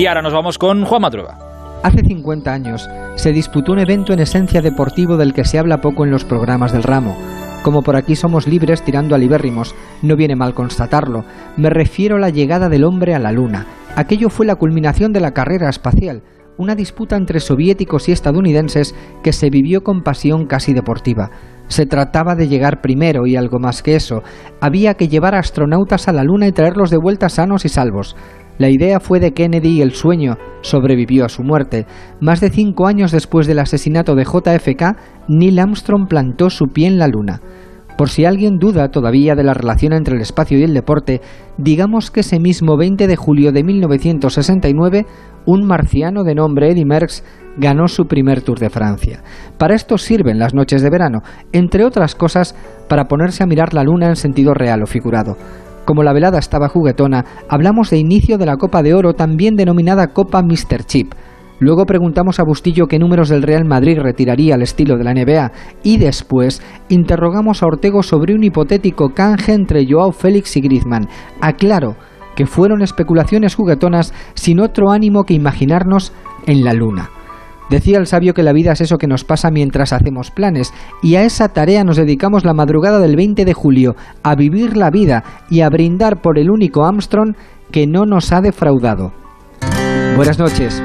Y ahora nos vamos con Juan Matrueva. Hace 50 años se disputó un evento en esencia deportivo del que se habla poco en los programas del ramo. Como por aquí somos libres tirando a libérrimos, no viene mal constatarlo. Me refiero a la llegada del hombre a la Luna. Aquello fue la culminación de la carrera espacial, una disputa entre soviéticos y estadounidenses que se vivió con pasión casi deportiva. Se trataba de llegar primero y algo más que eso. Había que llevar astronautas a la Luna y traerlos de vuelta sanos y salvos. La idea fue de Kennedy y el sueño sobrevivió a su muerte. Más de cinco años después del asesinato de JFK, Neil Armstrong plantó su pie en la Luna. Por si alguien duda todavía de la relación entre el espacio y el deporte, digamos que ese mismo 20 de julio de 1969, un marciano de nombre Eddy Merckx ganó su primer Tour de Francia. Para esto sirven las noches de verano, entre otras cosas, para ponerse a mirar la luna en sentido real o figurado. Como la velada estaba juguetona, hablamos de inicio de la Copa de Oro, también denominada Copa Mr. Chip. Luego preguntamos a Bustillo qué números del Real Madrid retiraría al estilo de la NBA y después interrogamos a Ortego sobre un hipotético canje entre Joao Félix y Griezmann. Aclaro que fueron especulaciones juguetonas sin otro ánimo que imaginarnos en la luna. Decía el sabio que la vida es eso que nos pasa mientras hacemos planes, y a esa tarea nos dedicamos la madrugada del 20 de julio, a vivir la vida y a brindar por el único Armstrong que no nos ha defraudado. Buenas noches.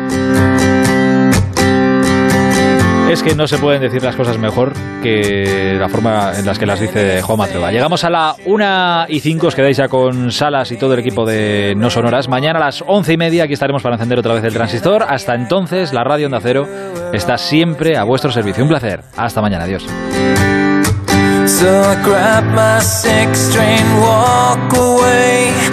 Es que no se pueden decir las cosas mejor que la forma en las que las dice Juan Matreva. Llegamos a la 1 y 5, os quedáis ya con Salas y todo el equipo de No Sonoras. Mañana a las 11 y media aquí estaremos para encender otra vez el transistor. Hasta entonces, la radio Onda Cero está siempre a vuestro servicio. Un placer. Hasta mañana. Adiós.